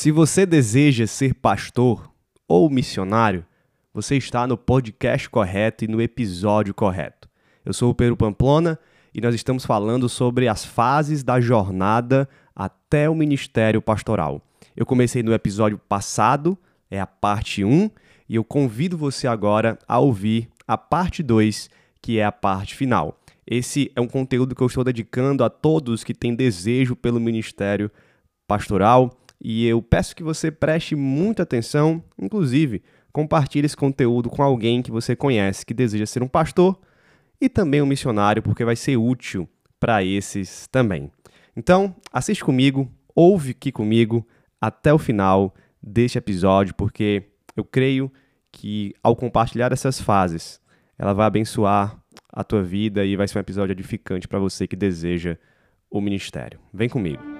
Se você deseja ser pastor ou missionário, você está no podcast correto e no episódio correto. Eu sou o Pedro Pamplona e nós estamos falando sobre as fases da jornada até o ministério pastoral. Eu comecei no episódio passado, é a parte 1, e eu convido você agora a ouvir a parte 2, que é a parte final. Esse é um conteúdo que eu estou dedicando a todos que têm desejo pelo ministério pastoral e eu peço que você preste muita atenção, inclusive compartilhe esse conteúdo com alguém que você conhece que deseja ser um pastor e também um missionário, porque vai ser útil para esses também. Então, assiste comigo, ouve aqui comigo até o final deste episódio, porque eu creio que ao compartilhar essas fases, ela vai abençoar a tua vida e vai ser um episódio edificante para você que deseja o ministério. Vem comigo.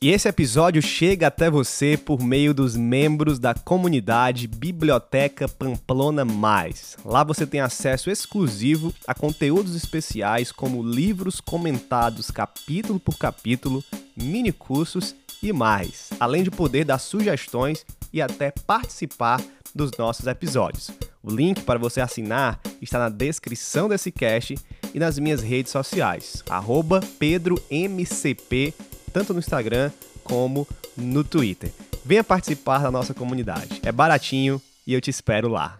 E esse episódio chega até você por meio dos membros da comunidade Biblioteca Pamplona Mais. Lá você tem acesso exclusivo a conteúdos especiais como livros comentados capítulo por capítulo, mini cursos e mais, além de poder dar sugestões e até participar dos nossos episódios. O link para você assinar está na descrição desse cast e nas minhas redes sociais, PedroMCP tanto no Instagram como no Twitter. Venha participar da nossa comunidade. É baratinho e eu te espero lá.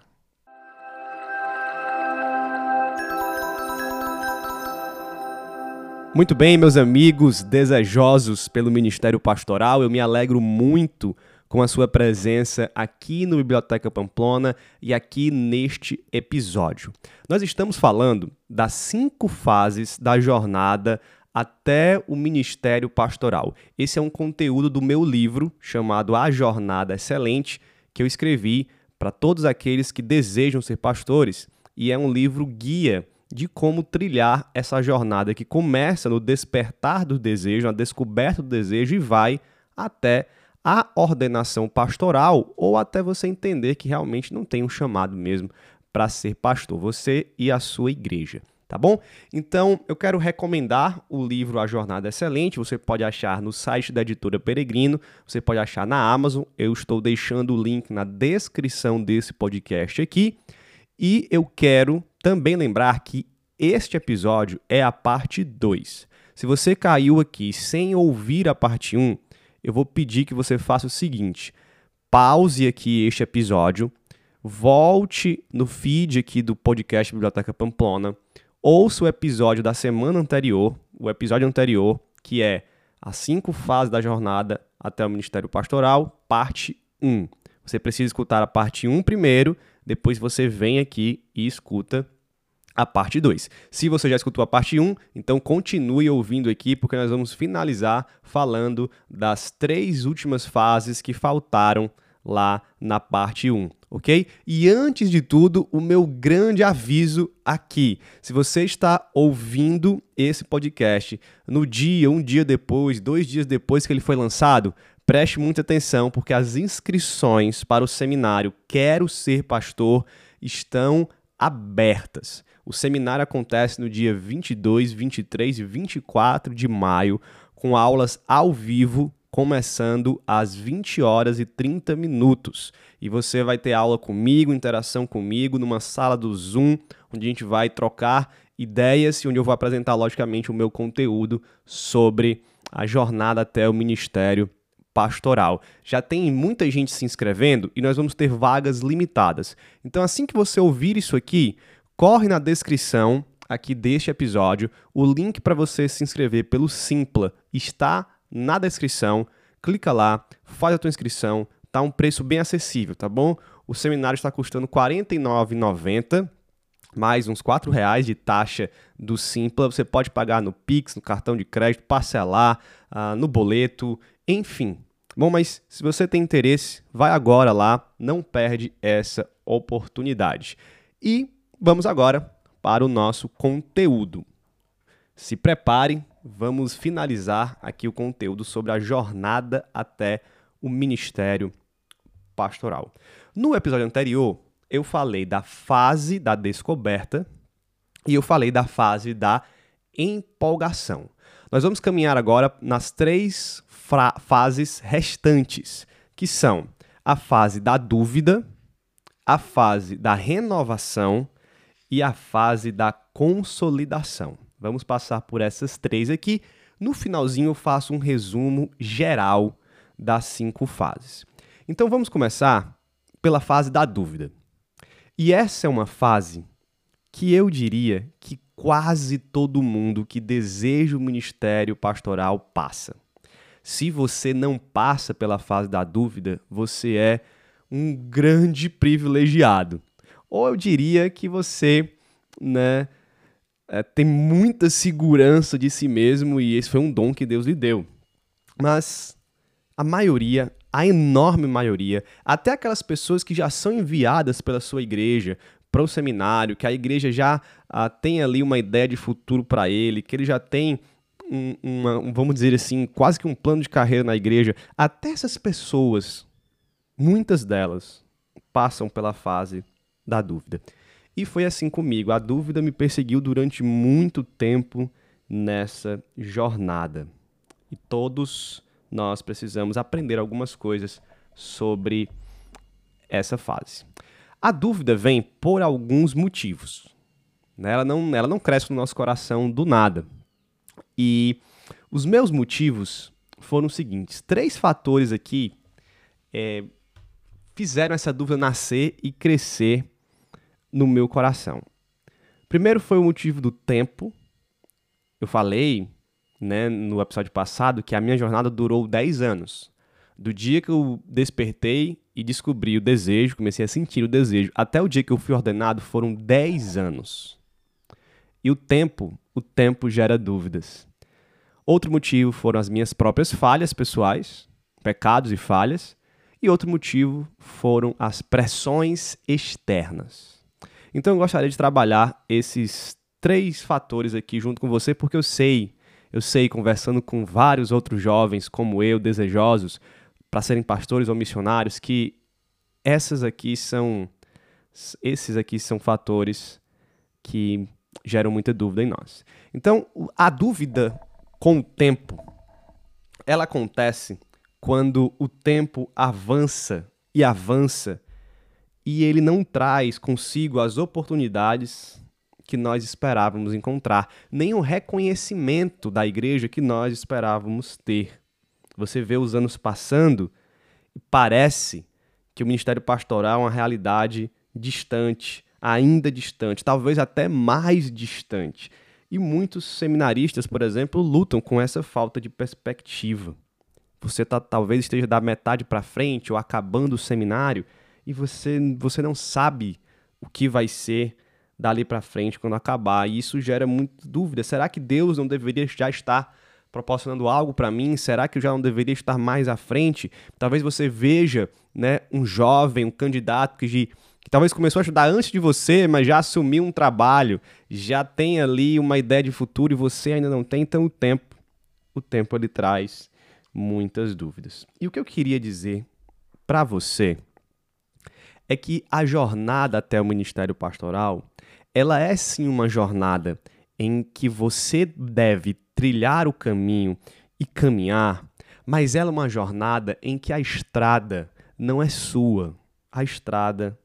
Muito bem, meus amigos desejosos pelo Ministério Pastoral, eu me alegro muito com a sua presença aqui no Biblioteca Pamplona e aqui neste episódio. Nós estamos falando das cinco fases da jornada até o ministério pastoral. Esse é um conteúdo do meu livro chamado A Jornada Excelente, que eu escrevi para todos aqueles que desejam ser pastores, e é um livro guia de como trilhar essa jornada que começa no despertar do desejo, na descoberta do desejo e vai até a ordenação pastoral ou até você entender que realmente não tem um chamado mesmo para ser pastor, você e a sua igreja tá bom? Então, eu quero recomendar o livro A Jornada Excelente. Você pode achar no site da editora Peregrino, você pode achar na Amazon. Eu estou deixando o link na descrição desse podcast aqui. E eu quero também lembrar que este episódio é a parte 2. Se você caiu aqui sem ouvir a parte 1, um, eu vou pedir que você faça o seguinte: pause aqui este episódio, volte no feed aqui do podcast Biblioteca Pamplona ouça o episódio da semana anterior, o episódio anterior, que é as cinco fases da jornada até o Ministério Pastoral, parte 1. Você precisa escutar a parte 1 primeiro, depois você vem aqui e escuta a parte 2. Se você já escutou a parte 1, então continue ouvindo aqui, porque nós vamos finalizar falando das três últimas fases que faltaram lá na parte 1, ok? E antes de tudo, o meu grande aviso aqui. Se você está ouvindo esse podcast no dia, um dia depois, dois dias depois que ele foi lançado, preste muita atenção, porque as inscrições para o seminário Quero Ser Pastor estão abertas. O seminário acontece no dia 22, 23 e 24 de maio, com aulas ao vivo começando às 20 horas e 30 minutos. E você vai ter aula comigo, interação comigo, numa sala do Zoom, onde a gente vai trocar ideias e onde eu vou apresentar, logicamente, o meu conteúdo sobre a jornada até o ministério pastoral. Já tem muita gente se inscrevendo e nós vamos ter vagas limitadas. Então, assim que você ouvir isso aqui, corre na descrição aqui deste episódio, o link para você se inscrever pelo Simpla está na descrição. Clica lá, faz a tua inscrição, tá um preço bem acessível, tá bom? O seminário está custando R$ 49,90 mais uns R$ reais de taxa do Simpla. Você pode pagar no Pix, no cartão de crédito, parcelar, uh, no boleto, enfim. Bom, mas se você tem interesse, vai agora lá, não perde essa oportunidade. E vamos agora para o nosso conteúdo. Se preparem, vamos finalizar aqui o conteúdo sobre a jornada até o ministério pastoral. No episódio anterior, eu falei da fase da descoberta e eu falei da fase da empolgação. Nós vamos caminhar agora nas três fases restantes, que são a fase da dúvida, a fase da renovação e a fase da consolidação. Vamos passar por essas três aqui. No finalzinho eu faço um resumo geral das cinco fases. Então vamos começar pela fase da dúvida. E essa é uma fase que eu diria que quase todo mundo que deseja o ministério pastoral passa. Se você não passa pela fase da dúvida, você é um grande privilegiado. Ou eu diria que você, né, é, tem muita segurança de si mesmo e esse foi um dom que Deus lhe deu. Mas a maioria a enorme maioria, até aquelas pessoas que já são enviadas pela sua igreja para o seminário, que a igreja já ah, tem ali uma ideia de futuro para ele, que ele já tem um, uma, vamos dizer assim, quase que um plano de carreira na igreja, até essas pessoas, muitas delas, passam pela fase da dúvida. E foi assim comigo. A dúvida me perseguiu durante muito tempo nessa jornada. E todos nós precisamos aprender algumas coisas sobre essa fase. A dúvida vem por alguns motivos. Né? Ela não, ela não cresce no nosso coração do nada. E os meus motivos foram os seguintes: três fatores aqui é, fizeram essa dúvida nascer e crescer no meu coração. Primeiro foi o motivo do tempo. Eu falei né, no episódio passado que a minha jornada durou 10 anos. Do dia que eu despertei e descobri o desejo, comecei a sentir o desejo, até o dia que eu fui ordenado foram 10 anos. E o tempo, o tempo gera dúvidas. Outro motivo foram as minhas próprias falhas pessoais, pecados e falhas, e outro motivo foram as pressões externas. Então eu gostaria de trabalhar esses três fatores aqui junto com você, porque eu sei eu sei, conversando com vários outros jovens como eu, desejosos para serem pastores ou missionários, que essas aqui são esses aqui são fatores que geram muita dúvida em nós. Então, a dúvida com o tempo, ela acontece quando o tempo avança e avança e ele não traz consigo as oportunidades que nós esperávamos encontrar, nem o reconhecimento da igreja que nós esperávamos ter. Você vê os anos passando e parece que o ministério pastoral é uma realidade distante, ainda distante, talvez até mais distante. E muitos seminaristas, por exemplo, lutam com essa falta de perspectiva. Você tá, talvez esteja da metade para frente ou acabando o seminário e você, você não sabe o que vai ser dali para frente quando acabar. E isso gera muita dúvida. Será que Deus não deveria já estar proporcionando algo para mim? Será que eu já não deveria estar mais à frente? Talvez você veja, né, um jovem, um candidato que, de, que talvez começou a estudar antes de você, mas já assumiu um trabalho, já tem ali uma ideia de futuro e você ainda não tem, então o tempo, o tempo ele traz muitas dúvidas. E o que eu queria dizer para você é que a jornada até o ministério pastoral ela é sim uma jornada em que você deve trilhar o caminho e caminhar, mas ela é uma jornada em que a estrada não é sua, a estrada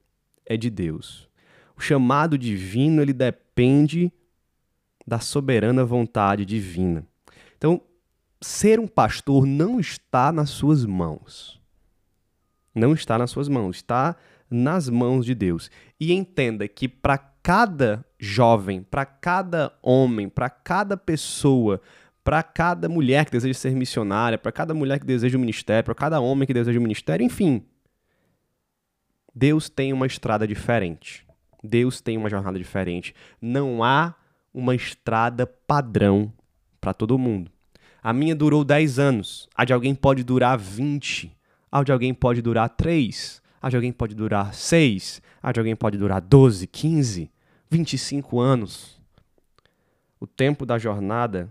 é de Deus. O chamado divino ele depende da soberana vontade divina. Então, ser um pastor não está nas suas mãos. Não está nas suas mãos, está nas mãos de Deus. E entenda que para cada jovem, para cada homem, para cada pessoa, para cada mulher que deseja ser missionária, para cada mulher que deseja o um ministério, para cada homem que deseja o um ministério, enfim. Deus tem uma estrada diferente. Deus tem uma jornada diferente. Não há uma estrada padrão para todo mundo. A minha durou 10 anos, a de alguém pode durar 20, a de alguém pode durar 3, a de alguém pode durar 6, a de alguém pode durar 12, 15, 25 anos. O tempo da jornada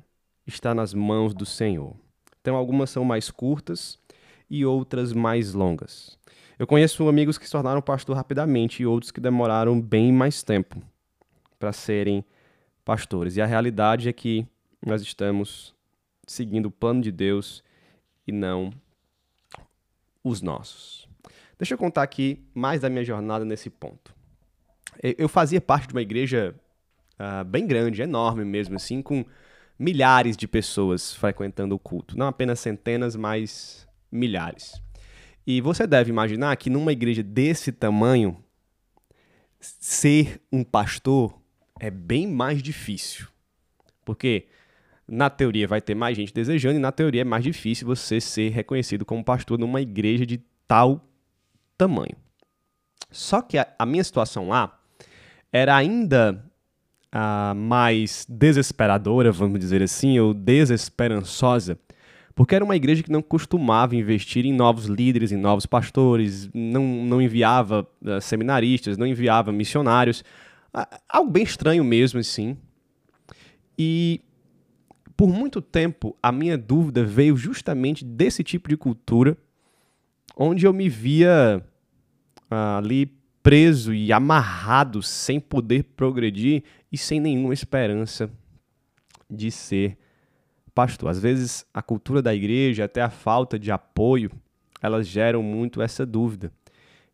está nas mãos do Senhor. Então, algumas são mais curtas e outras mais longas. Eu conheço amigos que se tornaram pastor rapidamente e outros que demoraram bem mais tempo para serem pastores. E a realidade é que nós estamos seguindo o plano de Deus e não os nossos. Deixa eu contar aqui mais da minha jornada nesse ponto. Eu fazia parte de uma igreja uh, bem grande, enorme mesmo, assim, com milhares de pessoas frequentando o culto. Não apenas centenas, mas milhares. E você deve imaginar que numa igreja desse tamanho, ser um pastor é bem mais difícil. Porque na teoria vai ter mais gente desejando, e na teoria é mais difícil você ser reconhecido como pastor numa igreja de tal tamanho. Só que a, a minha situação lá era ainda uh, mais desesperadora, vamos dizer assim, ou desesperançosa, porque era uma igreja que não costumava investir em novos líderes, em novos pastores, não, não enviava uh, seminaristas, não enviava missionários, uh, algo bem estranho mesmo, assim. E por muito tempo a minha dúvida veio justamente desse tipo de cultura, onde eu me via ali preso e amarrado, sem poder progredir e sem nenhuma esperança de ser pastor. Às vezes, a cultura da igreja, até a falta de apoio, elas geram muito essa dúvida.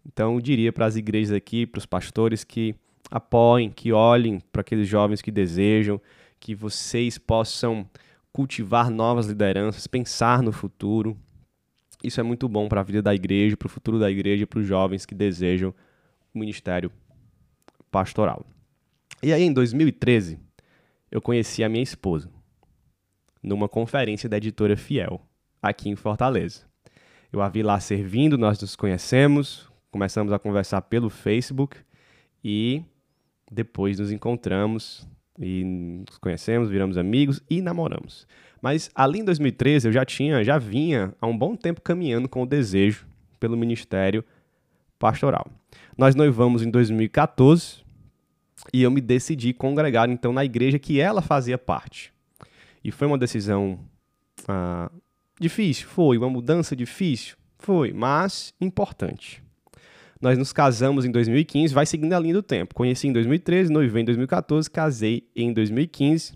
Então, eu diria para as igrejas aqui, para os pastores que apoiem, que olhem para aqueles jovens que desejam, que vocês possam cultivar novas lideranças, pensar no futuro, isso é muito bom para a vida da igreja, para o futuro da igreja para os jovens que desejam o ministério pastoral. E aí, em 2013, eu conheci a minha esposa numa conferência da editora Fiel, aqui em Fortaleza. Eu a vi lá servindo, nós nos conhecemos, começamos a conversar pelo Facebook e depois nos encontramos e nos conhecemos, viramos amigos e namoramos. Mas ali em 2013 eu já tinha, já vinha há um bom tempo caminhando com o desejo pelo ministério pastoral. Nós noivamos em 2014 e eu me decidi congregar então na igreja que ela fazia parte. E foi uma decisão ah, difícil, foi uma mudança difícil, foi, mas importante. Nós nos casamos em 2015, vai seguindo a linha do tempo. Conheci em 2013, noivei em 2014, casei em 2015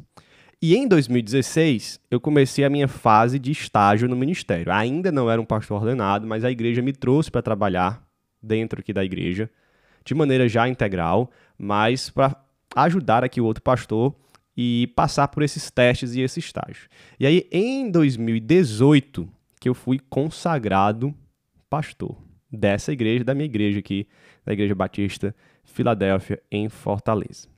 e em 2016, eu comecei a minha fase de estágio no ministério. Ainda não era um pastor ordenado, mas a igreja me trouxe para trabalhar dentro aqui da igreja, de maneira já integral, mas para ajudar aqui o outro pastor e passar por esses testes e esse estágio. E aí, em 2018, que eu fui consagrado pastor dessa igreja, da minha igreja aqui, da Igreja Batista Filadélfia, em Fortaleza.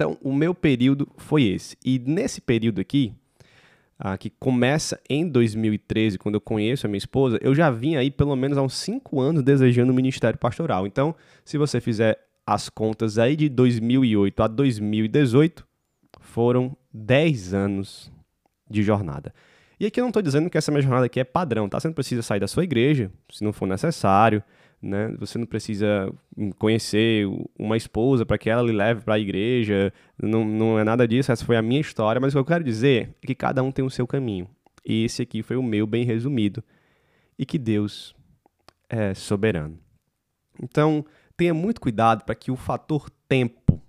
Então, o meu período foi esse. E nesse período aqui, ah, que começa em 2013, quando eu conheço a minha esposa, eu já vim aí pelo menos há uns 5 anos desejando o ministério pastoral. Então, se você fizer as contas aí de 2008 a 2018, foram 10 anos de jornada. E aqui eu não estou dizendo que essa minha jornada aqui é padrão, tá? Você não precisa sair da sua igreja, se não for necessário né? Você não precisa conhecer uma esposa para que ela lhe leve para a igreja, não, não é nada disso, essa foi a minha história, mas o que eu quero dizer é que cada um tem o seu caminho. E esse aqui foi o meu bem resumido. E que Deus é soberano. Então, tenha muito cuidado para que o fator tempo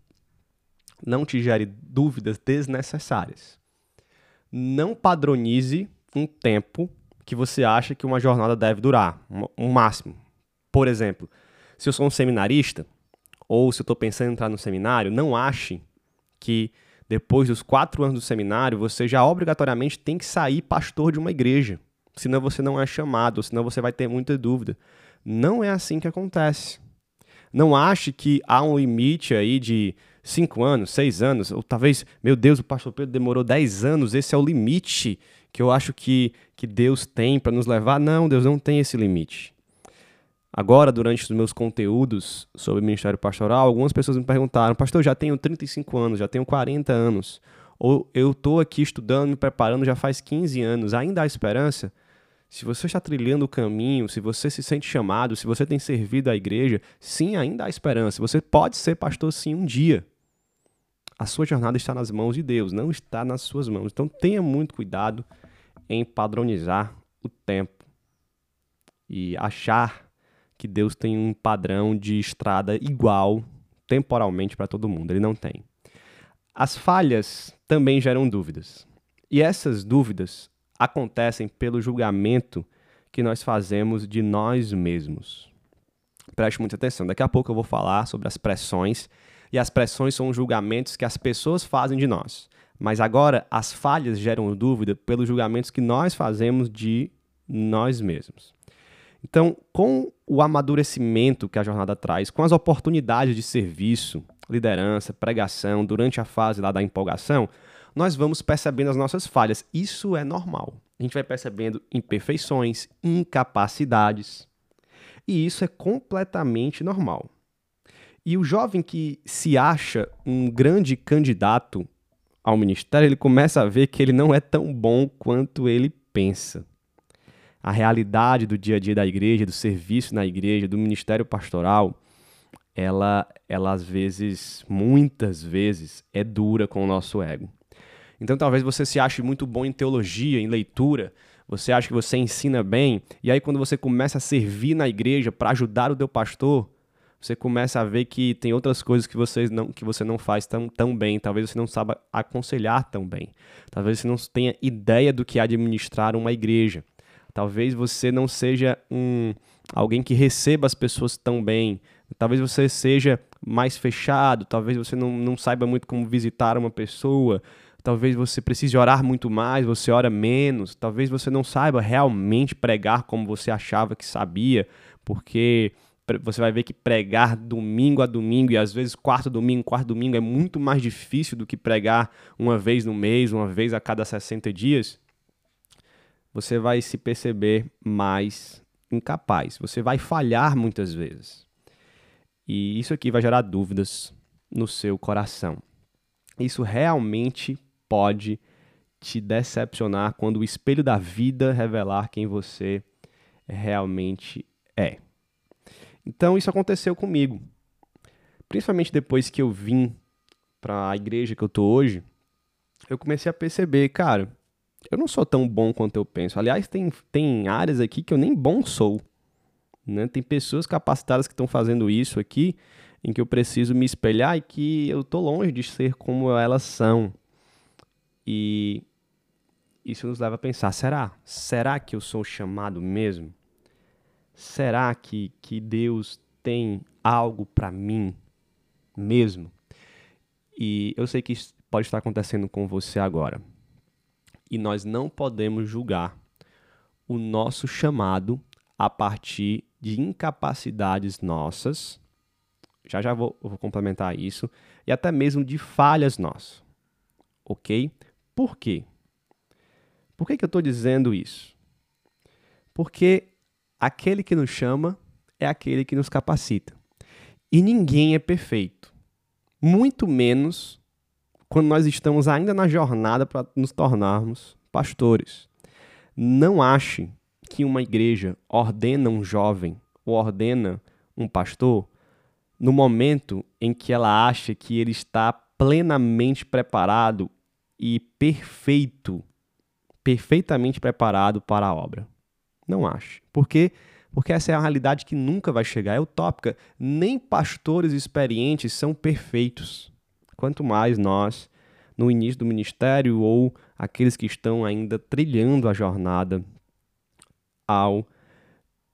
não te gere dúvidas desnecessárias. Não padronize um tempo que você acha que uma jornada deve durar, um máximo. Por exemplo, se eu sou um seminarista, ou se eu estou pensando em entrar no seminário, não ache que depois dos quatro anos do seminário você já obrigatoriamente tem que sair pastor de uma igreja. Senão você não é chamado, senão você vai ter muita dúvida. Não é assim que acontece. Não ache que há um limite aí de cinco anos, seis anos, ou talvez, meu Deus, o pastor Pedro demorou dez anos, esse é o limite que eu acho que, que Deus tem para nos levar. Não, Deus não tem esse limite. Agora, durante os meus conteúdos sobre ministério pastoral, algumas pessoas me perguntaram: Pastor, eu já tenho 35 anos, já tenho 40 anos, ou eu estou aqui estudando, me preparando já faz 15 anos, ainda há esperança? Se você está trilhando o caminho, se você se sente chamado, se você tem servido à igreja, sim, ainda há esperança. Você pode ser pastor sim um dia. A sua jornada está nas mãos de Deus, não está nas suas mãos. Então tenha muito cuidado em padronizar o tempo e achar que Deus tem um padrão de estrada igual temporalmente para todo mundo. Ele não tem. As falhas também geram dúvidas. E essas dúvidas acontecem pelo julgamento que nós fazemos de nós mesmos. Preste muita atenção. Daqui a pouco eu vou falar sobre as pressões. E as pressões são os julgamentos que as pessoas fazem de nós. Mas agora, as falhas geram dúvida pelos julgamentos que nós fazemos de nós mesmos. Então, com o amadurecimento que a jornada traz, com as oportunidades de serviço, liderança, pregação, durante a fase lá da empolgação, nós vamos percebendo as nossas falhas. Isso é normal. A gente vai percebendo imperfeições, incapacidades. E isso é completamente normal. E o jovem que se acha um grande candidato ao ministério, ele começa a ver que ele não é tão bom quanto ele pensa a realidade do dia a dia da igreja, do serviço na igreja, do ministério pastoral, ela, ela às vezes, muitas vezes, é dura com o nosso ego. Então talvez você se ache muito bom em teologia, em leitura, você acha que você ensina bem, e aí quando você começa a servir na igreja para ajudar o teu pastor, você começa a ver que tem outras coisas que, você não, que você não faz tão, tão bem, talvez você não saiba aconselhar tão bem, talvez você não tenha ideia do que é administrar uma igreja. Talvez você não seja um alguém que receba as pessoas tão bem. Talvez você seja mais fechado, talvez você não, não saiba muito como visitar uma pessoa, talvez você precise orar muito mais, você ora menos, talvez você não saiba realmente pregar como você achava que sabia, porque você vai ver que pregar domingo a domingo e às vezes quarto domingo, quarto domingo é muito mais difícil do que pregar uma vez no mês, uma vez a cada 60 dias você vai se perceber mais incapaz. Você vai falhar muitas vezes. E isso aqui vai gerar dúvidas no seu coração. Isso realmente pode te decepcionar quando o espelho da vida revelar quem você realmente é. Então isso aconteceu comigo. Principalmente depois que eu vim para a igreja que eu tô hoje, eu comecei a perceber, cara, eu não sou tão bom quanto eu penso. Aliás, tem, tem áreas aqui que eu nem bom sou. Né? Tem pessoas capacitadas que estão fazendo isso aqui, em que eu preciso me espelhar e que eu estou longe de ser como elas são. E isso nos leva a pensar: será? Será que eu sou chamado mesmo? Será que, que Deus tem algo para mim mesmo? E eu sei que isso pode estar acontecendo com você agora e nós não podemos julgar o nosso chamado a partir de incapacidades nossas. Já já vou, vou complementar isso. E até mesmo de falhas nossas. Ok? Por quê? Por que, que eu estou dizendo isso? Porque aquele que nos chama é aquele que nos capacita. E ninguém é perfeito. Muito menos quando nós estamos ainda na jornada para nos tornarmos pastores. Não ache que uma igreja ordena um jovem ou ordena um pastor no momento em que ela acha que ele está plenamente preparado e perfeito, perfeitamente preparado para a obra. Não ache. Por quê? Porque essa é a realidade que nunca vai chegar, é utópica. Nem pastores experientes são perfeitos quanto mais nós no início do ministério ou aqueles que estão ainda trilhando a jornada ao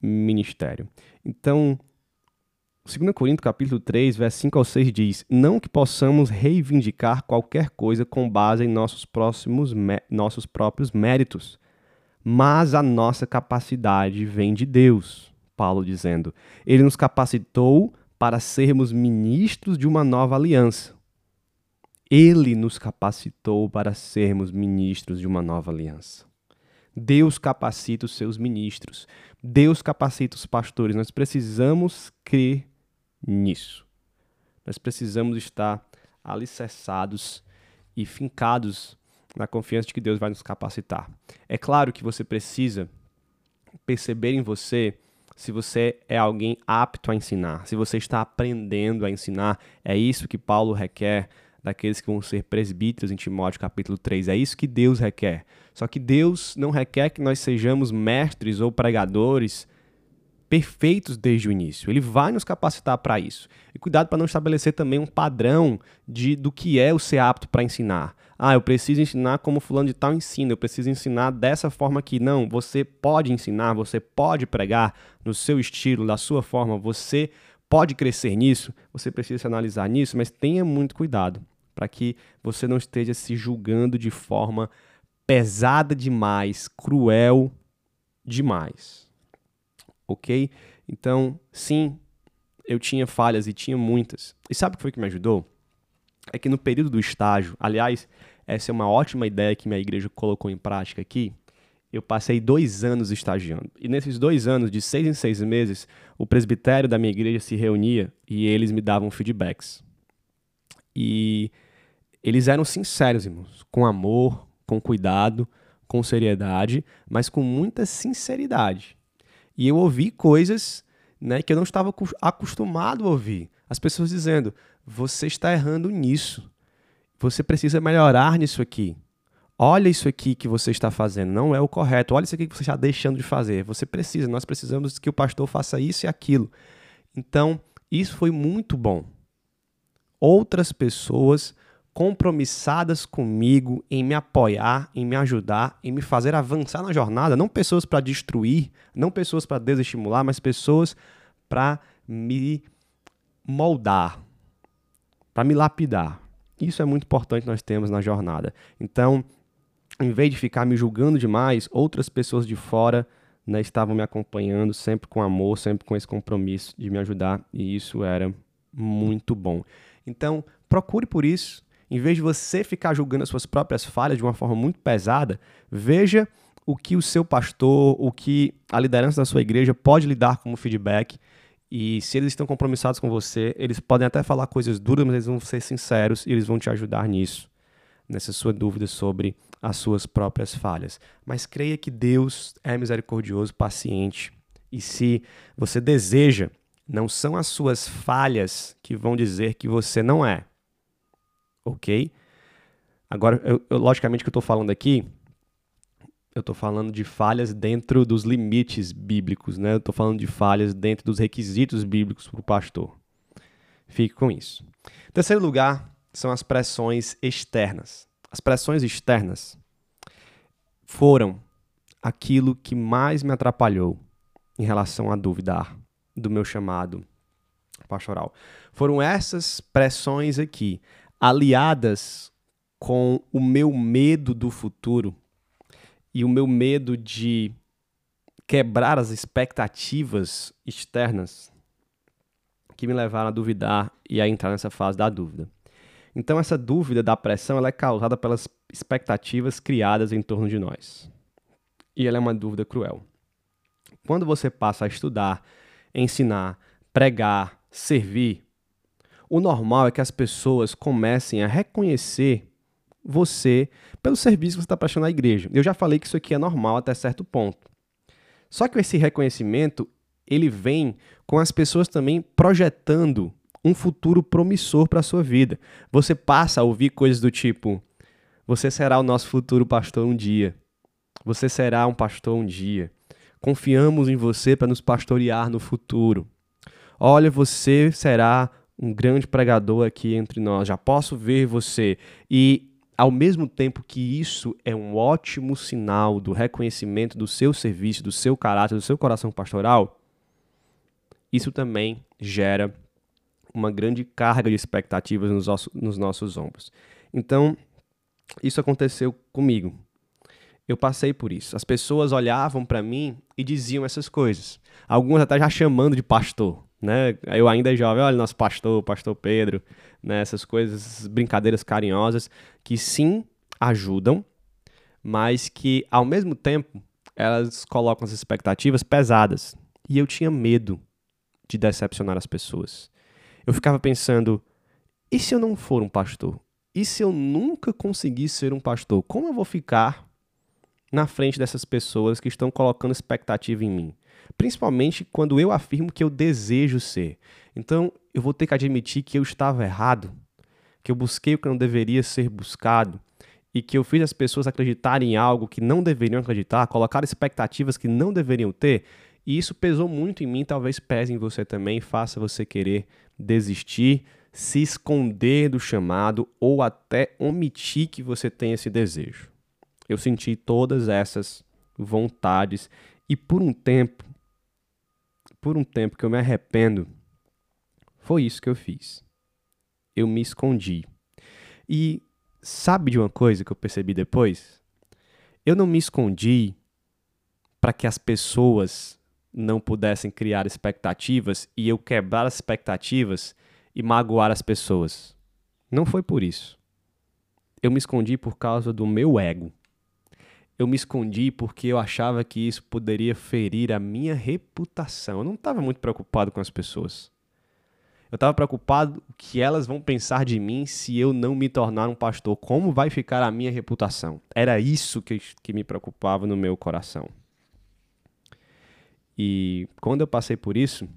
ministério. Então, 2 Coríntios capítulo 3, verso 5 ao 6 diz: Não que possamos reivindicar qualquer coisa com base em nossos, próximos nossos próprios méritos, mas a nossa capacidade vem de Deus. Paulo dizendo: Ele nos capacitou para sermos ministros de uma nova aliança. Ele nos capacitou para sermos ministros de uma nova aliança. Deus capacita os seus ministros. Deus capacita os pastores. Nós precisamos crer nisso. Nós precisamos estar alicerçados e fincados na confiança de que Deus vai nos capacitar. É claro que você precisa perceber em você se você é alguém apto a ensinar, se você está aprendendo a ensinar. É isso que Paulo requer daqueles que vão ser presbíteros em Timóteo capítulo 3. É isso que Deus requer. Só que Deus não requer que nós sejamos mestres ou pregadores perfeitos desde o início. Ele vai nos capacitar para isso. E cuidado para não estabelecer também um padrão de do que é o ser apto para ensinar. Ah, eu preciso ensinar como fulano de tal ensina, eu preciso ensinar dessa forma aqui. Não, você pode ensinar, você pode pregar no seu estilo, da sua forma, você pode crescer nisso, você precisa se analisar nisso, mas tenha muito cuidado para que você não esteja se julgando de forma pesada demais, cruel demais. Ok? Então, sim, eu tinha falhas e tinha muitas. E sabe o que foi que me ajudou? É que no período do estágio, aliás, essa é uma ótima ideia que minha igreja colocou em prática aqui. Eu passei dois anos estagiando. E nesses dois anos, de seis em seis meses, o presbitério da minha igreja se reunia e eles me davam feedbacks. E eles eram sinceros, irmãos, com amor, com cuidado, com seriedade, mas com muita sinceridade. E eu ouvi coisas né, que eu não estava acostumado a ouvir. As pessoas dizendo: você está errando nisso. Você precisa melhorar nisso aqui. Olha isso aqui que você está fazendo, não é o correto. Olha isso aqui que você está deixando de fazer. Você precisa, nós precisamos que o pastor faça isso e aquilo. Então, isso foi muito bom. Outras pessoas compromissadas comigo em me apoiar, em me ajudar, em me fazer avançar na jornada, não pessoas para destruir, não pessoas para desestimular, mas pessoas para me moldar, para me lapidar. Isso é muito importante nós temos na jornada. Então, em vez de ficar me julgando demais, outras pessoas de fora né, estavam me acompanhando sempre com amor, sempre com esse compromisso de me ajudar, e isso era muito bom. Então, procure por isso, em vez de você ficar julgando as suas próprias falhas de uma forma muito pesada, veja o que o seu pastor, o que a liderança da sua igreja pode lhe dar como feedback. E se eles estão compromissados com você, eles podem até falar coisas duras, mas eles vão ser sinceros e eles vão te ajudar nisso, nessa sua dúvida sobre as suas próprias falhas. Mas creia que Deus é misericordioso, paciente. E se você deseja, não são as suas falhas que vão dizer que você não é ok? Agora, eu, eu, logicamente que eu estou falando aqui, eu estou falando de falhas dentro dos limites bíblicos, né? Eu estou falando de falhas dentro dos requisitos bíblicos para o pastor. Fique com isso. Terceiro lugar são as pressões externas. As pressões externas foram aquilo que mais me atrapalhou em relação à dúvida do meu chamado pastoral. Foram essas pressões aqui, aliadas com o meu medo do futuro e o meu medo de quebrar as expectativas externas que me levaram a duvidar e a entrar nessa fase da dúvida. Então essa dúvida da pressão ela é causada pelas expectativas criadas em torno de nós. E ela é uma dúvida cruel. Quando você passa a estudar, ensinar, pregar, servir, o normal é que as pessoas comecem a reconhecer você pelo serviço que você está prestando à igreja. Eu já falei que isso aqui é normal até certo ponto. Só que esse reconhecimento ele vem com as pessoas também projetando um futuro promissor para a sua vida. Você passa a ouvir coisas do tipo: você será o nosso futuro pastor um dia. Você será um pastor um dia. Confiamos em você para nos pastorear no futuro. Olha, você será um grande pregador aqui entre nós, já posso ver você. E ao mesmo tempo que isso é um ótimo sinal do reconhecimento do seu serviço, do seu caráter, do seu coração pastoral, isso também gera uma grande carga de expectativas nos, nossos, nos nossos ombros. Então, isso aconteceu comigo. Eu passei por isso. As pessoas olhavam para mim e diziam essas coisas. Algumas até já chamando de pastor né? Eu ainda jovem, olha nosso pastor, pastor Pedro, né? Essas coisas, essas brincadeiras carinhosas que sim ajudam, mas que ao mesmo tempo elas colocam as expectativas pesadas. E eu tinha medo de decepcionar as pessoas. Eu ficava pensando, e se eu não for um pastor? E se eu nunca conseguir ser um pastor? Como eu vou ficar na frente dessas pessoas que estão colocando expectativa em mim? Principalmente quando eu afirmo que eu desejo ser. Então, eu vou ter que admitir que eu estava errado, que eu busquei o que não deveria ser buscado e que eu fiz as pessoas acreditarem em algo que não deveriam acreditar, colocar expectativas que não deveriam ter. E isso pesou muito em mim, talvez pese em você também, faça você querer desistir, se esconder do chamado ou até omitir que você tem esse desejo. Eu senti todas essas vontades e por um tempo, por um tempo que eu me arrependo, foi isso que eu fiz. Eu me escondi. E sabe de uma coisa que eu percebi depois? Eu não me escondi para que as pessoas não pudessem criar expectativas e eu quebrar as expectativas e magoar as pessoas. Não foi por isso. Eu me escondi por causa do meu ego. Eu me escondi porque eu achava que isso poderia ferir a minha reputação. Eu não estava muito preocupado com as pessoas. Eu estava preocupado o que elas vão pensar de mim se eu não me tornar um pastor. Como vai ficar a minha reputação? Era isso que, que me preocupava no meu coração. E quando eu passei por isso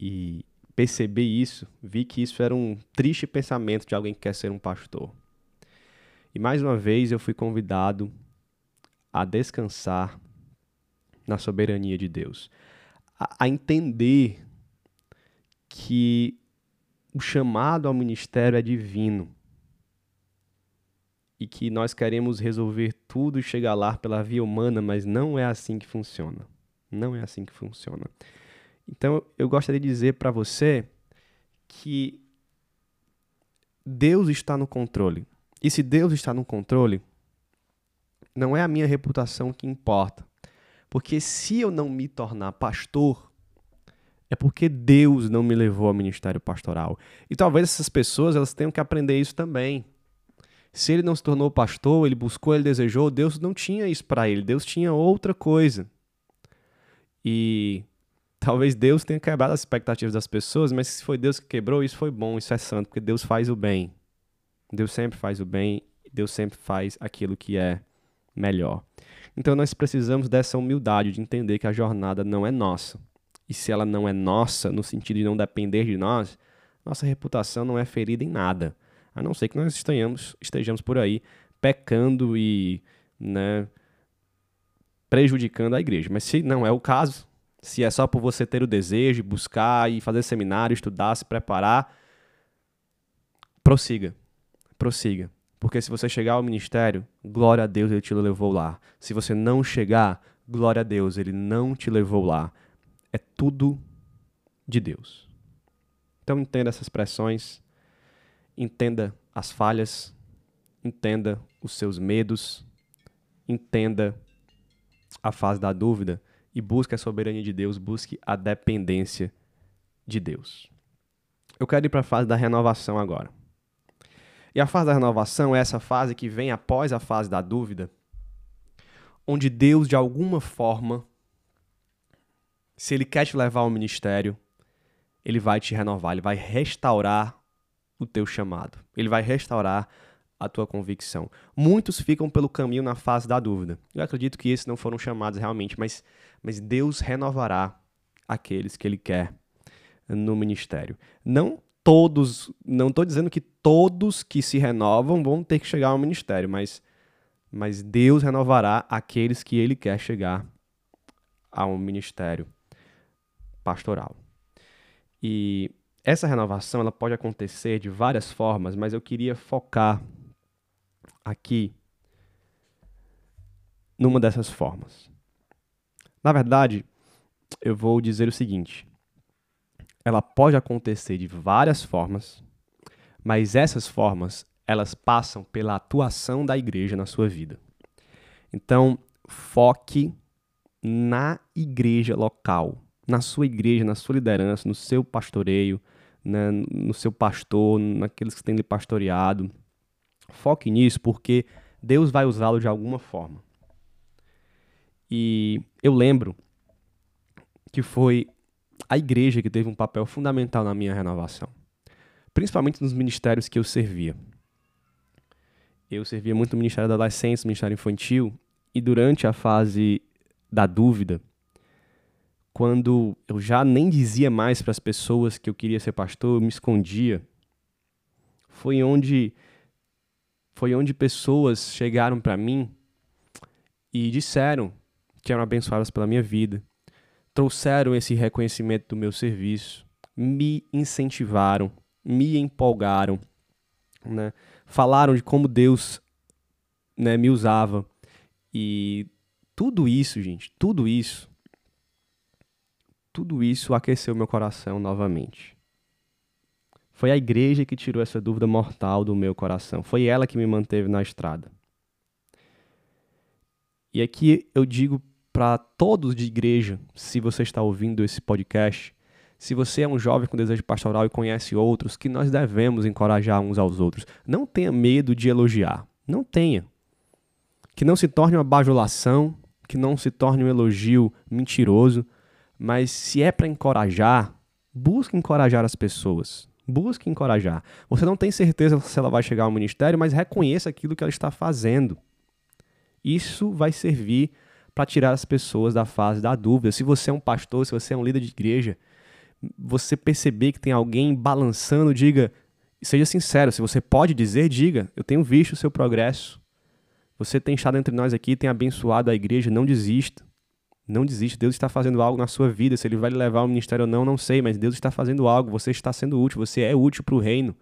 e percebi isso, vi que isso era um triste pensamento de alguém que quer ser um pastor. E mais uma vez eu fui convidado a descansar na soberania de Deus, a, a entender que o chamado ao ministério é divino e que nós queremos resolver tudo e chegar lá pela via humana, mas não é assim que funciona. Não é assim que funciona. Então, eu gostaria de dizer para você que Deus está no controle. E se Deus está no controle, não é a minha reputação que importa. Porque se eu não me tornar pastor, é porque Deus não me levou ao ministério pastoral. E talvez essas pessoas elas tenham que aprender isso também. Se ele não se tornou pastor, ele buscou, ele desejou, Deus não tinha isso para ele, Deus tinha outra coisa. E talvez Deus tenha quebrado as expectativas das pessoas, mas se foi Deus que quebrou, isso foi bom, isso é santo, porque Deus faz o bem. Deus sempre faz o bem, Deus sempre faz aquilo que é melhor. Então nós precisamos dessa humildade de entender que a jornada não é nossa. E se ela não é nossa, no sentido de não depender de nós, nossa reputação não é ferida em nada a não ser que nós estejamos, estejamos por aí pecando e né, prejudicando a igreja. Mas se não é o caso, se é só por você ter o desejo, buscar e fazer seminário, estudar, se preparar, prossiga, prossiga. Porque se você chegar ao ministério, glória a Deus, ele te levou lá. Se você não chegar, glória a Deus, ele não te levou lá. É tudo de Deus. Então entenda essas pressões, entenda as falhas, entenda os seus medos, entenda a fase da dúvida e busque a soberania de Deus, busque a dependência de Deus. Eu quero ir para a fase da renovação agora. E a fase da renovação é essa fase que vem após a fase da dúvida, onde Deus, de alguma forma, se Ele quer te levar ao ministério, Ele vai te renovar, Ele vai restaurar o teu chamado. Ele vai restaurar a tua convicção. Muitos ficam pelo caminho na fase da dúvida. Eu acredito que esses não foram chamados realmente, mas, mas Deus renovará aqueles que Ele quer no ministério. Não todos, não estou dizendo que todos que se renovam vão ter que chegar ao ministério, mas, mas Deus renovará aqueles que Ele quer chegar ao ministério pastoral. E essa renovação ela pode acontecer de várias formas, mas eu queria focar aqui numa dessas formas. Na verdade, eu vou dizer o seguinte: ela pode acontecer de várias formas, mas essas formas elas passam pela atuação da igreja na sua vida. Então, foque na igreja local. na sua igreja, na sua liderança, no seu pastoreio, né, no seu pastor, naqueles que têm lhe pastoreado. Foque nisso, porque Deus vai usá-lo de alguma forma. E eu lembro que foi a igreja que teve um papel fundamental na minha renovação, principalmente nos ministérios que eu servia. Eu servia muito no Ministério da Adolescência, no Ministério Infantil, e durante a fase da dúvida, quando eu já nem dizia mais para as pessoas que eu queria ser pastor, eu me escondia, foi onde foi onde pessoas chegaram para mim e disseram que eram abençoadas pela minha vida, trouxeram esse reconhecimento do meu serviço, me incentivaram, me empolgaram, né? falaram de como Deus né, me usava. E tudo isso, gente, tudo isso, tudo isso aqueceu meu coração novamente. Foi a igreja que tirou essa dúvida mortal do meu coração. Foi ela que me manteve na estrada. E aqui eu digo para todos de igreja, se você está ouvindo esse podcast, se você é um jovem com desejo pastoral e conhece outros, que nós devemos encorajar uns aos outros. Não tenha medo de elogiar. Não tenha. Que não se torne uma bajulação, que não se torne um elogio mentiroso, mas se é para encorajar, busque encorajar as pessoas. Busque encorajar. Você não tem certeza se ela vai chegar ao ministério, mas reconheça aquilo que ela está fazendo. Isso vai servir para tirar as pessoas da fase da dúvida. Se você é um pastor, se você é um líder de igreja, você perceber que tem alguém balançando, diga, seja sincero, se você pode dizer, diga, eu tenho visto o seu progresso. Você tem estado entre nós aqui, tem abençoado a igreja, não desista. Não desista, Deus está fazendo algo na sua vida. Se Ele vai levar ao ministério ou não, não sei, mas Deus está fazendo algo. Você está sendo útil, você é útil para o reino.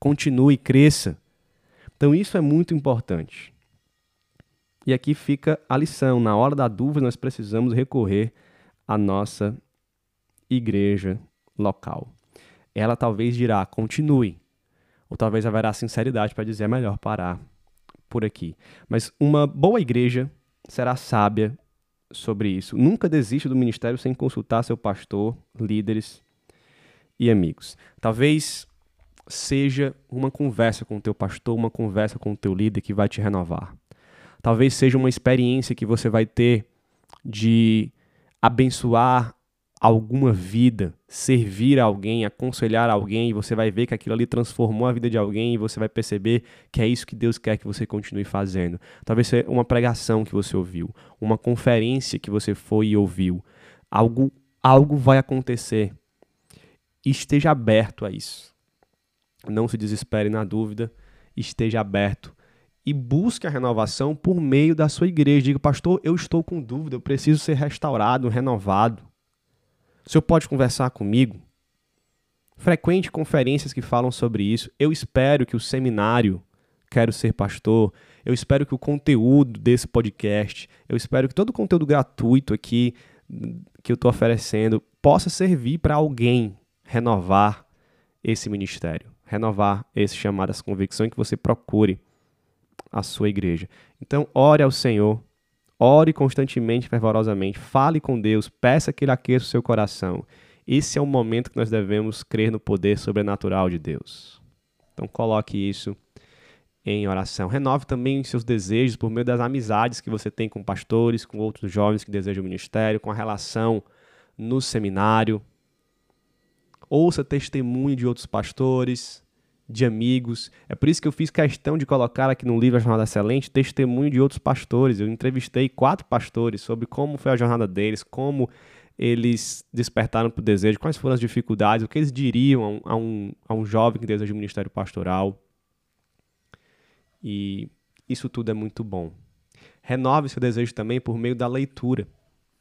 Continue, cresça. Então, isso é muito importante. E aqui fica a lição: na hora da dúvida, nós precisamos recorrer à nossa igreja local. Ela talvez dirá: continue. Ou talvez haverá sinceridade para dizer: é melhor parar por aqui. Mas uma boa igreja será sábia sobre isso. Nunca desista do ministério sem consultar seu pastor, líderes e amigos. Talvez seja uma conversa com o teu pastor, uma conversa com o teu líder que vai te renovar. Talvez seja uma experiência que você vai ter de abençoar alguma vida, servir alguém, aconselhar alguém, e você vai ver que aquilo ali transformou a vida de alguém e você vai perceber que é isso que Deus quer que você continue fazendo. Talvez seja uma pregação que você ouviu, uma conferência que você foi e ouviu. Algo, algo vai acontecer. Esteja aberto a isso. Não se desespere na dúvida, esteja aberto e busque a renovação por meio da sua igreja. Diga, pastor, eu estou com dúvida, eu preciso ser restaurado, renovado. O senhor pode conversar comigo? Frequente conferências que falam sobre isso. Eu espero que o seminário Quero Ser Pastor, eu espero que o conteúdo desse podcast, eu espero que todo o conteúdo gratuito aqui que eu estou oferecendo possa servir para alguém renovar esse ministério, renovar esse chamado, essa convicção que você procure a sua igreja. Então, ore ao Senhor, ore constantemente, fervorosamente, fale com Deus, peça que Ele aqueça o seu coração. Esse é o momento que nós devemos crer no poder sobrenatural de Deus. Então, coloque isso em oração. Renove também seus desejos por meio das amizades que você tem com pastores, com outros jovens que desejam o ministério, com a relação no seminário. Ouça testemunho de outros pastores, de amigos. É por isso que eu fiz questão de colocar aqui no livro A Jornada Excelente testemunho de outros pastores. Eu entrevistei quatro pastores sobre como foi a jornada deles, como eles despertaram para o desejo, quais foram as dificuldades, o que eles diriam a um, a um jovem que deseja o ministério pastoral. E isso tudo é muito bom. Renove seu desejo também por meio da leitura.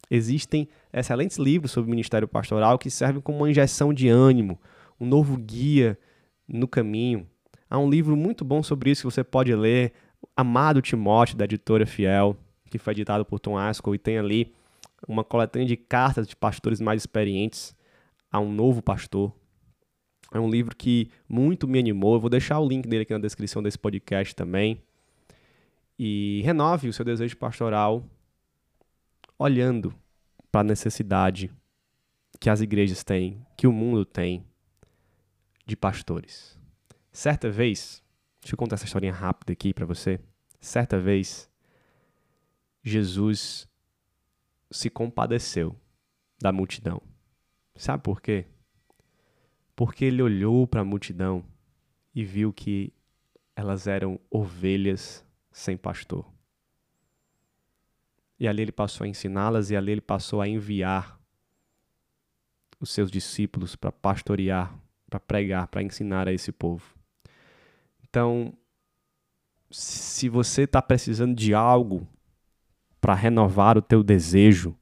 Existem excelentes livros sobre o ministério pastoral que servem como uma injeção de ânimo, um novo guia no caminho. Há um livro muito bom sobre isso que você pode ler, Amado Timóteo, da editora Fiel, que foi editado por Tom Askell, e tem ali uma coletânea de cartas de pastores mais experientes a um novo pastor. É um livro que muito me animou. Eu vou deixar o link dele aqui na descrição desse podcast também. E renove o seu desejo pastoral olhando para a necessidade que as igrejas têm, que o mundo tem de pastores. Certa vez, deixa eu contar essa historinha rápida aqui para você. Certa vez, Jesus se compadeceu da multidão. Sabe por quê? Porque ele olhou para a multidão e viu que elas eram ovelhas sem pastor. E ali ele passou a ensiná-las e ali ele passou a enviar os seus discípulos para pastorear, para pregar, para ensinar a esse povo. Então, se você está precisando de algo para renovar o teu desejo,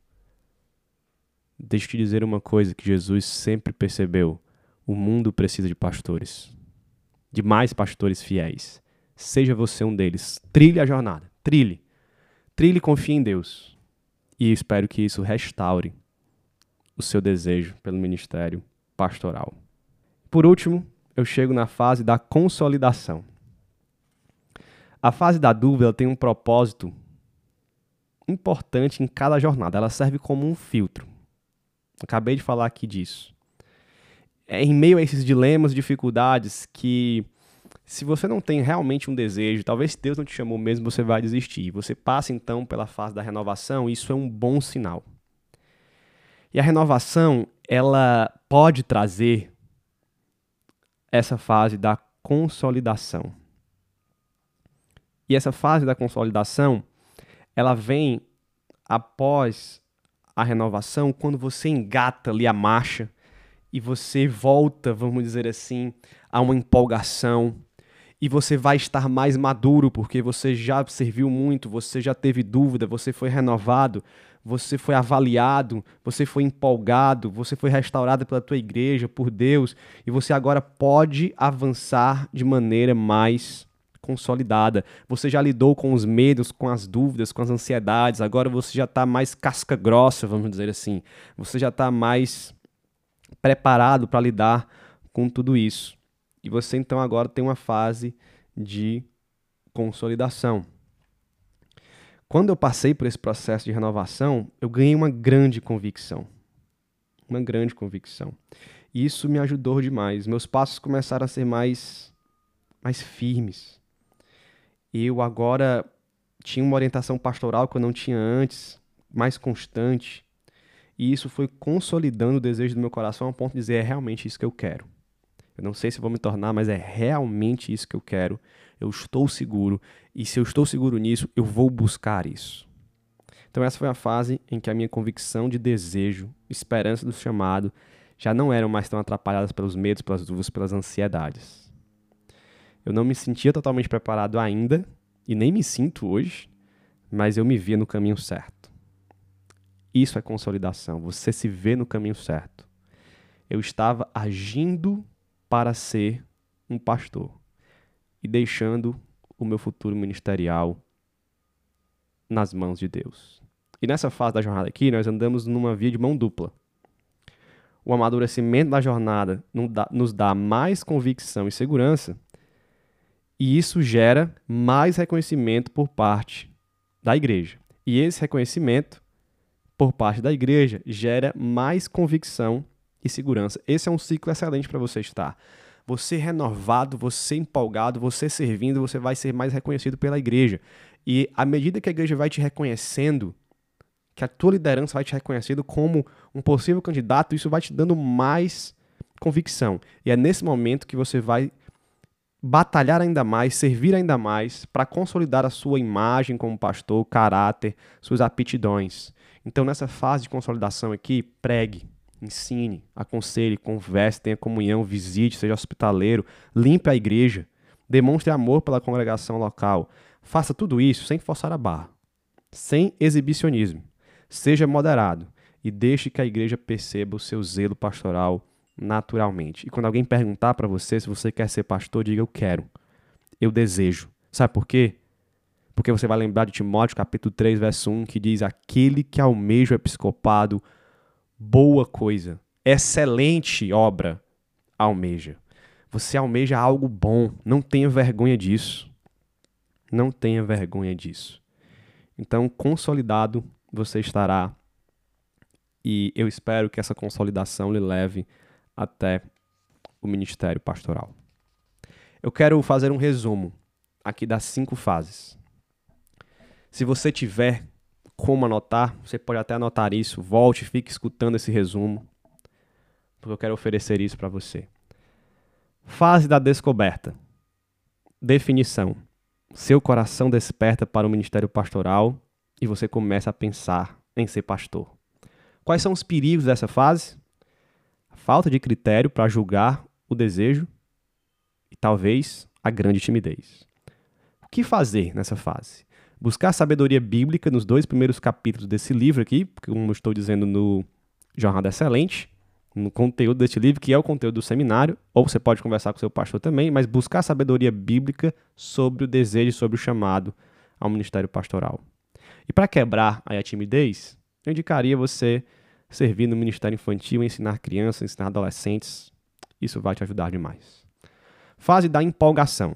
deixa eu te dizer uma coisa que Jesus sempre percebeu: o mundo precisa de pastores, de mais pastores fiéis. Seja você um deles. Trilhe a jornada, trilhe. Trilhe e confie em Deus. E espero que isso restaure o seu desejo pelo ministério pastoral. Por último, eu chego na fase da consolidação. A fase da dúvida tem um propósito importante em cada jornada. Ela serve como um filtro. Acabei de falar aqui disso. É em meio a esses dilemas, dificuldades que se você não tem realmente um desejo, talvez Deus não te chamou mesmo, você vai desistir. Você passa então pela fase da renovação, isso é um bom sinal. E a renovação, ela pode trazer essa fase da consolidação. E essa fase da consolidação, ela vem após a renovação, quando você engata ali a marcha e você volta, vamos dizer assim, a uma empolgação, e você vai estar mais maduro porque você já serviu muito, você já teve dúvida, você foi renovado, você foi avaliado, você foi empolgado, você foi restaurado pela tua igreja, por Deus, e você agora pode avançar de maneira mais consolidada. Você já lidou com os medos, com as dúvidas, com as ansiedades, agora você já está mais casca grossa, vamos dizer assim. Você já está mais preparado para lidar com tudo isso. E você então agora tem uma fase de consolidação. Quando eu passei por esse processo de renovação, eu ganhei uma grande convicção. Uma grande convicção. E isso me ajudou demais. Meus passos começaram a ser mais mais firmes. Eu agora tinha uma orientação pastoral que eu não tinha antes, mais constante. E isso foi consolidando o desejo do meu coração a ponto de dizer: é realmente isso que eu quero. Eu não sei se vou me tornar, mas é realmente isso que eu quero. Eu estou seguro. E se eu estou seguro nisso, eu vou buscar isso. Então, essa foi a fase em que a minha convicção de desejo, esperança do chamado, já não eram mais tão atrapalhadas pelos medos, pelas dúvidas, pelas ansiedades. Eu não me sentia totalmente preparado ainda, e nem me sinto hoje, mas eu me via no caminho certo. Isso é consolidação, você se vê no caminho certo. Eu estava agindo para ser um pastor e deixando o meu futuro ministerial nas mãos de Deus. E nessa fase da jornada aqui, nós andamos numa via de mão dupla. O amadurecimento da jornada nos dá mais convicção e segurança, e isso gera mais reconhecimento por parte da igreja. E esse reconhecimento por parte da igreja gera mais convicção e segurança. Esse é um ciclo excelente para você estar. Você renovado, você empolgado, você servindo, você vai ser mais reconhecido pela igreja. E à medida que a igreja vai te reconhecendo, que a tua liderança vai te reconhecendo como um possível candidato, isso vai te dando mais convicção. E é nesse momento que você vai batalhar ainda mais, servir ainda mais para consolidar a sua imagem como pastor, caráter, suas aptidões. Então, nessa fase de consolidação aqui, pregue, ensine, aconselhe, converse, tenha comunhão, visite, seja hospitaleiro, limpe a igreja, demonstre amor pela congregação local. Faça tudo isso sem forçar a barra, sem exibicionismo. Seja moderado e deixe que a igreja perceba o seu zelo pastoral naturalmente. E quando alguém perguntar para você se você quer ser pastor, diga eu quero. Eu desejo. Sabe por quê? Porque você vai lembrar de Timóteo capítulo 3, verso 1, que diz: Aquele que almeja o episcopado boa coisa, excelente obra almeja. Você almeja algo bom, não tenha vergonha disso. Não tenha vergonha disso. Então, consolidado, você estará e eu espero que essa consolidação lhe leve até o ministério pastoral. Eu quero fazer um resumo aqui das cinco fases. Se você tiver como anotar, você pode até anotar isso, volte, fique escutando esse resumo, porque eu quero oferecer isso para você. Fase da descoberta. Definição. Seu coração desperta para o ministério pastoral e você começa a pensar em ser pastor. Quais são os perigos dessa fase? Falta de critério para julgar o desejo e talvez a grande timidez. Que fazer nessa fase? Buscar sabedoria bíblica nos dois primeiros capítulos desse livro aqui, como eu estou dizendo no Jornada Excelente, no conteúdo deste livro, que é o conteúdo do seminário, ou você pode conversar com seu pastor também, mas buscar sabedoria bíblica sobre o desejo sobre o chamado ao ministério pastoral. E para quebrar a timidez, eu indicaria você servir no ministério infantil, ensinar crianças, ensinar adolescentes. Isso vai te ajudar demais. Fase da empolgação.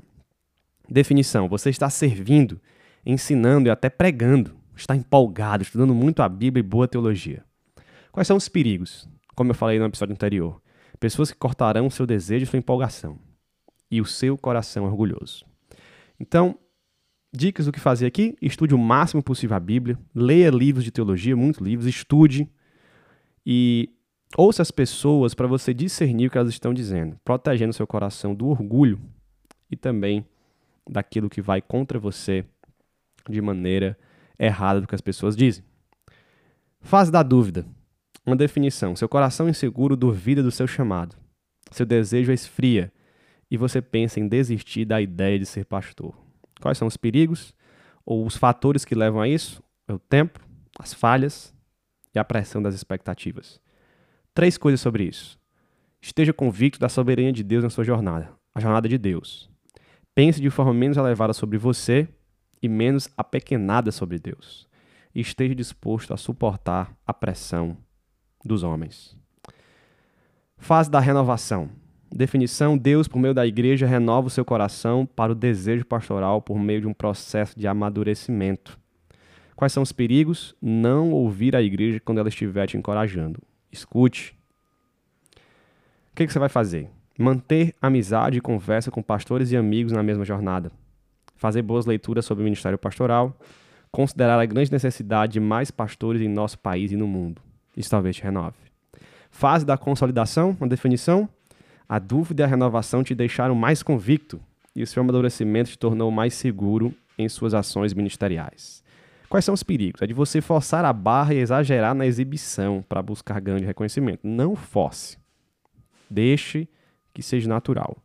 Definição: você está servindo, ensinando e até pregando, está empolgado, estudando muito a Bíblia e boa teologia. Quais são os perigos? Como eu falei no episódio anterior, pessoas que cortarão o seu desejo e sua empolgação e o seu coração orgulhoso. Então, dicas do que fazer aqui: estude o máximo possível a Bíblia, leia livros de teologia, muitos livros, estude e ouça as pessoas para você discernir o que elas estão dizendo, protegendo seu coração do orgulho e também daquilo que vai contra você de maneira errada do que as pessoas dizem. Fase da dúvida. Uma definição: seu coração inseguro duvida do seu chamado. Seu desejo esfria e você pensa em desistir da ideia de ser pastor. Quais são os perigos ou os fatores que levam a isso? É o tempo, as falhas e a pressão das expectativas. Três coisas sobre isso. Esteja convicto da soberania de Deus na sua jornada, a jornada de Deus. Pense de forma menos elevada sobre você e menos apequenada sobre Deus. E esteja disposto a suportar a pressão dos homens. Fase da renovação. Definição: Deus, por meio da igreja, renova o seu coração para o desejo pastoral por meio de um processo de amadurecimento. Quais são os perigos? Não ouvir a igreja quando ela estiver te encorajando. Escute. O que, que você vai fazer? Manter amizade e conversa com pastores e amigos na mesma jornada. Fazer boas leituras sobre o ministério pastoral. Considerar a grande necessidade de mais pastores em nosso país e no mundo. Isso talvez te renove. Fase da consolidação, uma definição. A dúvida e a renovação te deixaram mais convicto e o seu amadurecimento te tornou mais seguro em suas ações ministeriais. Quais são os perigos? É de você forçar a barra e exagerar na exibição para buscar grande reconhecimento. Não force. Deixe que seja natural.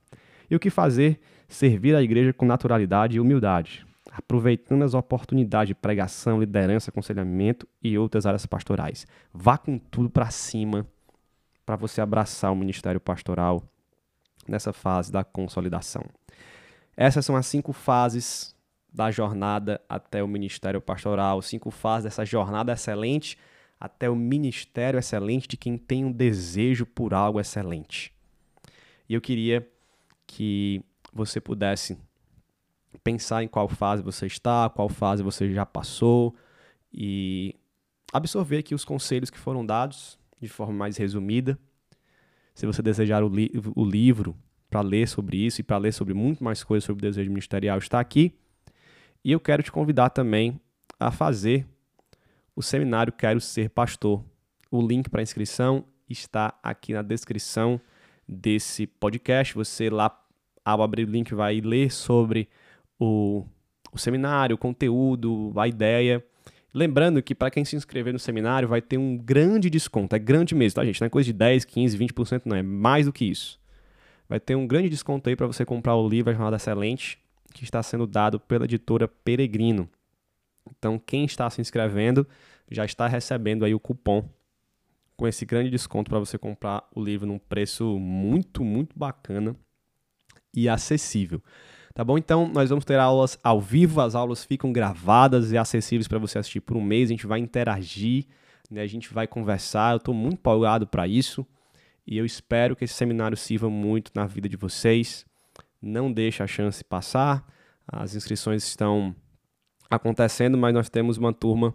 E o que fazer? Servir a igreja com naturalidade e humildade, aproveitando as oportunidades de pregação, liderança, aconselhamento e outras áreas pastorais. Vá com tudo para cima para você abraçar o ministério pastoral nessa fase da consolidação. Essas são as cinco fases da jornada até o ministério pastoral, cinco fases dessa jornada excelente até o ministério excelente de quem tem um desejo por algo excelente. E eu queria que você pudesse pensar em qual fase você está, qual fase você já passou e absorver aqui os conselhos que foram dados de forma mais resumida. Se você desejar o, li o livro para ler sobre isso e para ler sobre muito mais coisas sobre o desejo ministerial, está aqui. E eu quero te convidar também a fazer o seminário Quero Ser Pastor. O link para inscrição está aqui na descrição desse podcast. Você lá, ao abrir o link, vai ler sobre o, o seminário, o conteúdo, a ideia. Lembrando que para quem se inscrever no seminário vai ter um grande desconto. É grande mesmo, tá, gente? Não é coisa de 10, 15, 20%, não. É mais do que isso. Vai ter um grande desconto aí para você comprar o livro A Jornada Excelente que está sendo dado pela editora Peregrino. Então, quem está se inscrevendo já está recebendo aí o cupom com esse grande desconto para você comprar o livro num preço muito, muito bacana e acessível. Tá bom? Então, nós vamos ter aulas ao vivo, as aulas ficam gravadas e acessíveis para você assistir por um mês, a gente vai interagir, né? a gente vai conversar, eu estou muito empolgado para isso e eu espero que esse seminário sirva muito na vida de vocês não deixe a chance passar. As inscrições estão acontecendo, mas nós temos uma turma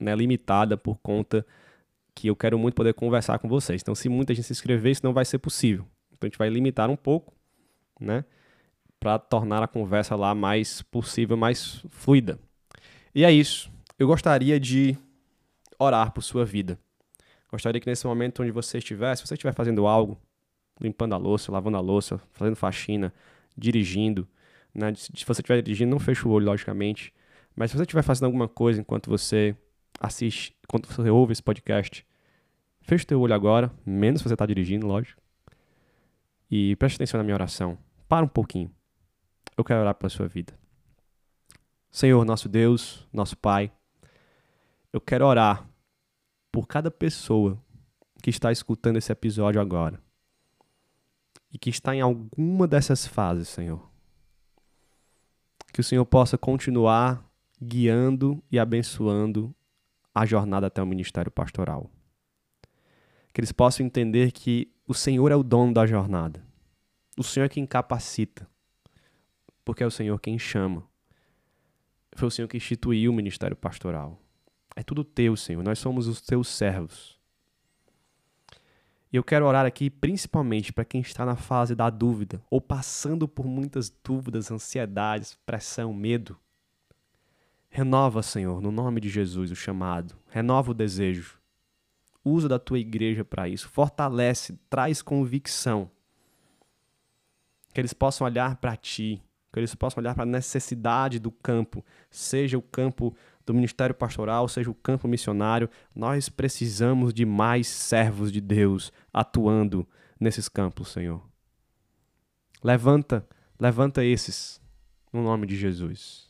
né, limitada por conta que eu quero muito poder conversar com vocês. Então, se muita gente se inscrever, isso não vai ser possível. Então, a gente vai limitar um pouco, né? Para tornar a conversa lá mais possível, mais fluida. E é isso. Eu gostaria de orar por sua vida. Gostaria que nesse momento onde você estiver, se você estiver fazendo algo, limpando a louça, lavando a louça, fazendo faxina, dirigindo, né? Se você estiver dirigindo, não feche o olho, logicamente. Mas se você estiver fazendo alguma coisa enquanto você assiste, enquanto você ouve esse podcast, feche teu olho agora, menos se você está dirigindo, lógico. E preste atenção na minha oração. Para um pouquinho. Eu quero orar pela sua vida. Senhor, nosso Deus, nosso Pai, eu quero orar por cada pessoa que está escutando esse episódio agora e que está em alguma dessas fases, Senhor. Que o Senhor possa continuar guiando e abençoando a jornada até o ministério pastoral. Que eles possam entender que o Senhor é o dono da jornada. O Senhor é quem capacita. Porque é o Senhor quem chama. Foi o Senhor que instituiu o ministério pastoral. É tudo teu, Senhor. Nós somos os teus servos. E eu quero orar aqui principalmente para quem está na fase da dúvida ou passando por muitas dúvidas, ansiedades, pressão, medo. Renova, Senhor, no nome de Jesus, o chamado. Renova o desejo. Usa da tua igreja para isso. Fortalece, traz convicção. Que eles possam olhar para ti, que eles possam olhar para a necessidade do campo, seja o campo do ministério pastoral, seja o campo missionário, nós precisamos de mais servos de Deus atuando nesses campos, Senhor. Levanta, levanta esses no nome de Jesus.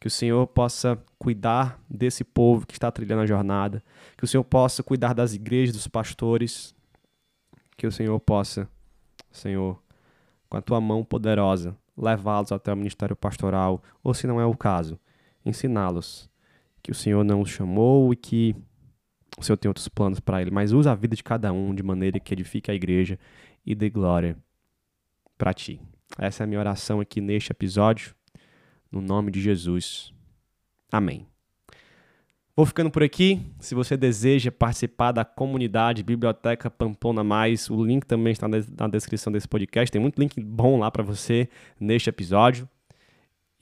Que o Senhor possa cuidar desse povo que está trilhando a jornada, que o Senhor possa cuidar das igrejas, dos pastores, que o Senhor possa, Senhor, com a tua mão poderosa, levá-los até o ministério pastoral, ou se não é o caso, ensiná-los. Que o Senhor não os chamou e que o Senhor tem outros planos para ele, mas usa a vida de cada um de maneira que edifique a igreja e dê glória para ti. Essa é a minha oração aqui neste episódio, no nome de Jesus. Amém. Vou ficando por aqui. Se você deseja participar da comunidade Biblioteca Pamplona Mais, o link também está na descrição desse podcast. Tem muito link bom lá para você neste episódio.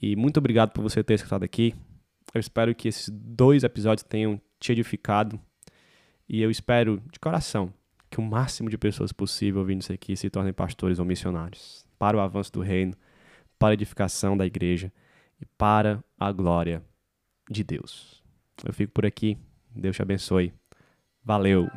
E muito obrigado por você ter escutado aqui. Eu espero que esses dois episódios tenham te edificado. E eu espero, de coração, que o máximo de pessoas possível ouvindo isso aqui se tornem pastores ou missionários. Para o avanço do reino, para a edificação da igreja e para a glória de Deus. Eu fico por aqui. Deus te abençoe. Valeu!